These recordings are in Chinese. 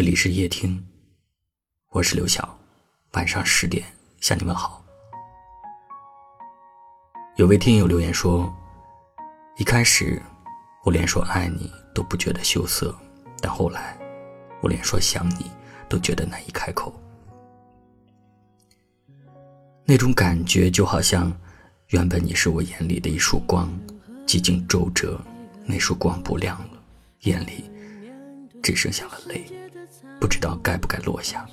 这里是夜听，我是刘晓，晚上十点向你问好。有位听友留言说，一开始我连说爱你都不觉得羞涩，但后来我连说想你都觉得难以开口。那种感觉就好像，原本你是我眼里的一束光，几经周折，那束光不亮了，眼里只剩下了泪，不知道该不该落下。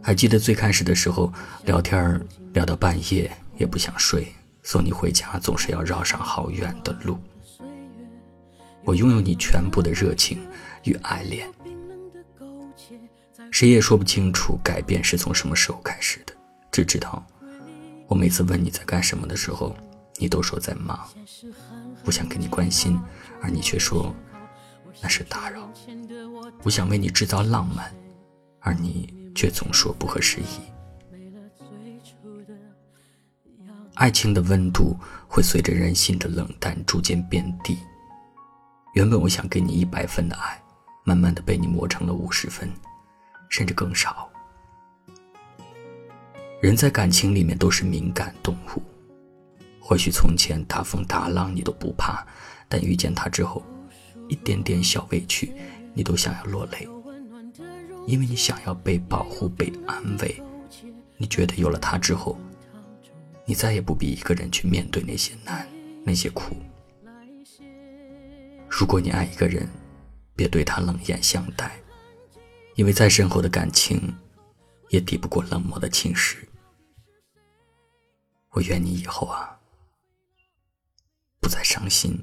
还记得最开始的时候，聊天聊到半夜也不想睡，送你回家总是要绕上好远的路。我拥有你全部的热情与爱恋。谁也说不清楚改变是从什么时候开始的，只知道我每次问你在干什么的时候，你都说在忙，我想给你关心，而你却说那是打扰；我想为你制造浪漫，而你却总说不合时宜。爱情的温度会随着人心的冷淡逐渐变低，原本我想给你一百分的爱，慢慢的被你磨成了五十分。甚至更少。人在感情里面都是敏感动物，或许从前大风大浪你都不怕，但遇见他之后，一点点小委屈你都想要落泪，因为你想要被保护、被安慰。你觉得有了他之后，你再也不必一个人去面对那些难、那些苦。如果你爱一个人，别对他冷眼相待。因为再深厚的感情，也抵不过冷漠的侵蚀。我愿你以后啊，不再伤心，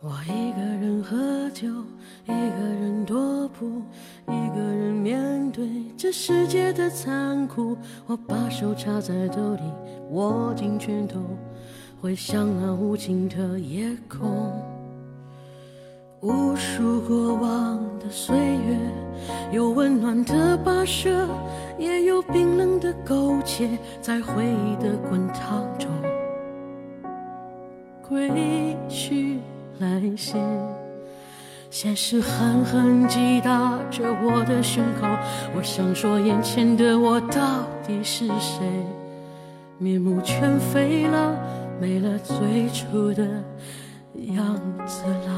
我一个人喝酒，一个人踱步，一个人面对这世界的残酷。我把手插在兜里，握紧拳头，回想那无尽的夜空。无数过往的岁月，有温暖的跋涉，也有冰冷的苟且，在回忆的滚烫中归去。来兮，现实狠狠击打着我的胸口。我想说，眼前的我到底是谁？面目全非了，没了最初的样子了。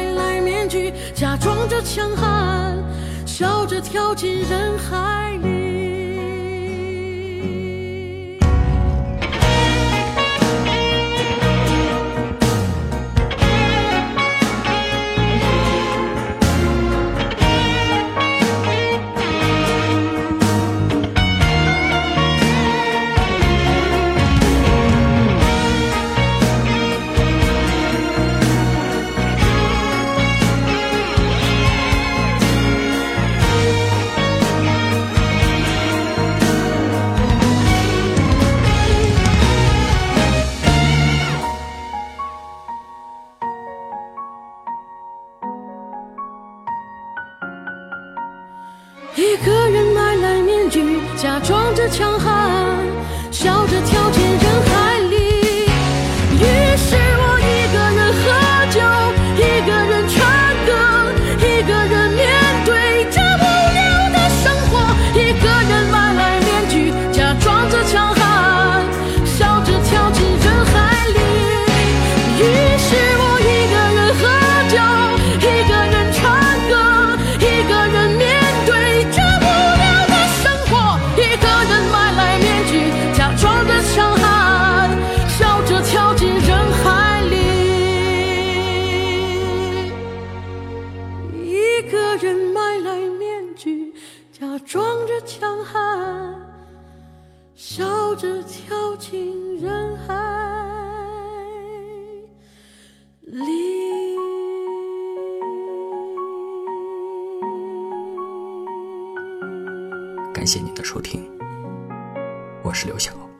假装着强悍，笑着跳进人海里。一个人买来面具假装着强悍。一个人买来面具，假装着强悍，笑着跳进人海里。感谢您的收听，我是刘晓。